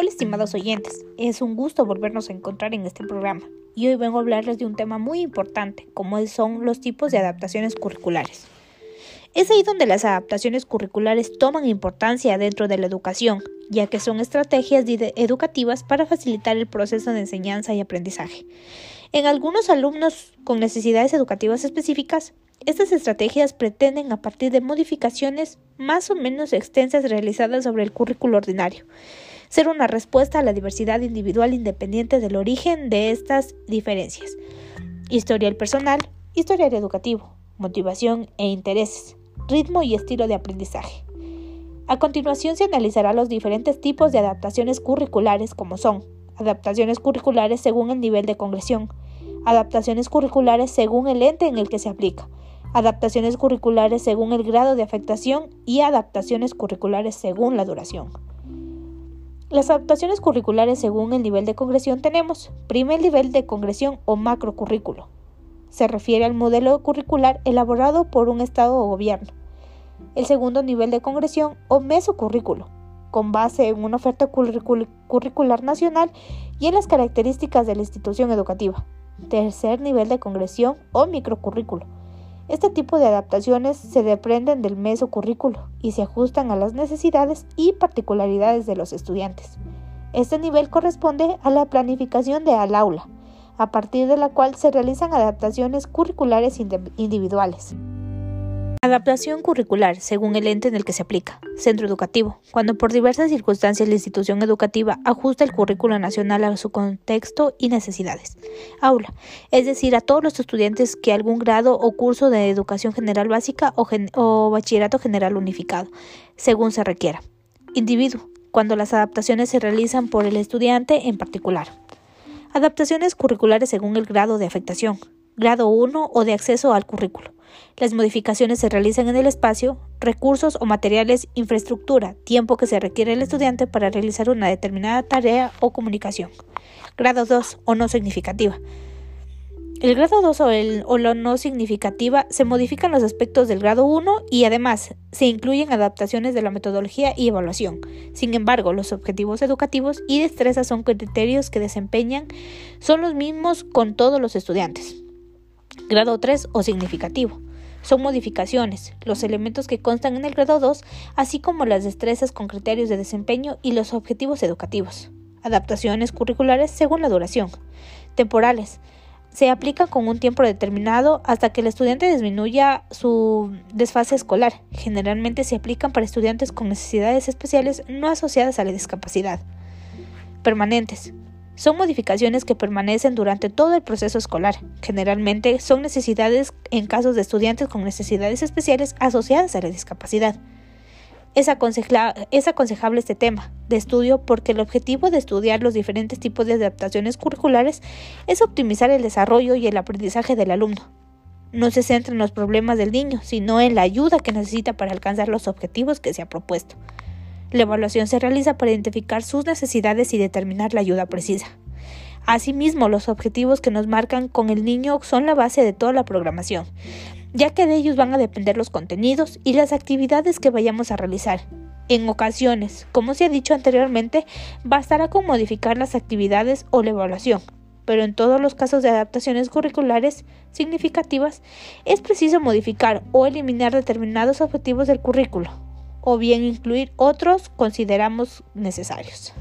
Hola estimados oyentes, es un gusto volvernos a encontrar en este programa y hoy vengo a hablarles de un tema muy importante como son los tipos de adaptaciones curriculares. Es ahí donde las adaptaciones curriculares toman importancia dentro de la educación, ya que son estrategias educativas para facilitar el proceso de enseñanza y aprendizaje. En algunos alumnos con necesidades educativas específicas, estas estrategias pretenden, a partir de modificaciones más o menos extensas realizadas sobre el currículo ordinario, ser una respuesta a la diversidad individual independiente del origen de estas diferencias. Historial personal, historial educativo, motivación e intereses, ritmo y estilo de aprendizaje. A continuación se analizará los diferentes tipos de adaptaciones curriculares como son adaptaciones curriculares según el nivel de congresión, adaptaciones curriculares según el ente en el que se aplica, adaptaciones curriculares según el grado de afectación y adaptaciones curriculares según la duración. Las adaptaciones curriculares según el nivel de congresión tenemos primer nivel de congresión o macrocurrículo. Se refiere al modelo curricular elaborado por un Estado o gobierno. El segundo nivel de congresión o mesocurrículo, con base en una oferta curricular nacional y en las características de la institución educativa. Tercer nivel de congresión o microcurrículo este tipo de adaptaciones se deprenden del mesocurrículo y se ajustan a las necesidades y particularidades de los estudiantes. Este nivel corresponde a la planificación de al aula, a partir de la cual se realizan adaptaciones curriculares individuales. Adaptación curricular, según el ente en el que se aplica. Centro educativo. Cuando por diversas circunstancias la institución educativa ajusta el currículo nacional a su contexto y necesidades. Aula. Es decir, a todos los estudiantes que algún grado o curso de educación general básica o, o bachillerato general unificado, según se requiera. Individuo. Cuando las adaptaciones se realizan por el estudiante en particular. Adaptaciones curriculares según el grado de afectación. Grado 1 o de acceso al currículo. Las modificaciones se realizan en el espacio, recursos o materiales, infraestructura, tiempo que se requiere el estudiante para realizar una determinada tarea o comunicación. Grado 2 o no significativa. El grado 2 o, el, o no significativa se modifican los aspectos del grado 1 y además se incluyen adaptaciones de la metodología y evaluación. Sin embargo, los objetivos educativos y destrezas son criterios que desempeñan son los mismos con todos los estudiantes. Grado 3 o significativo. Son modificaciones, los elementos que constan en el grado 2, así como las destrezas con criterios de desempeño y los objetivos educativos. Adaptaciones curriculares según la duración. Temporales. Se aplican con un tiempo determinado hasta que el estudiante disminuya su desfase escolar. Generalmente se aplican para estudiantes con necesidades especiales no asociadas a la discapacidad. Permanentes. Son modificaciones que permanecen durante todo el proceso escolar. Generalmente son necesidades en casos de estudiantes con necesidades especiales asociadas a la discapacidad. Es, aconsejable este tema de estudio porque el objetivo de estudiar los diferentes tipos de adaptaciones curriculares es optimizar el desarrollo y el aprendizaje del alumno. No se centra en los problemas del niño, sino en la ayuda que necesita para alcanzar los objetivos que se ha propuesto. La evaluación se realiza para identificar sus necesidades y determinar la ayuda precisa. Asimismo, los objetivos que nos marcan con el niño son la base de toda la programación, ya que de ellos van a depender los contenidos y las actividades que vayamos a realizar. En ocasiones, como se ha dicho anteriormente, bastará con modificar las actividades o la evaluación, pero en todos los casos de adaptaciones curriculares significativas es preciso modificar o eliminar determinados objetivos del currículo o bien incluir otros consideramos necesarios.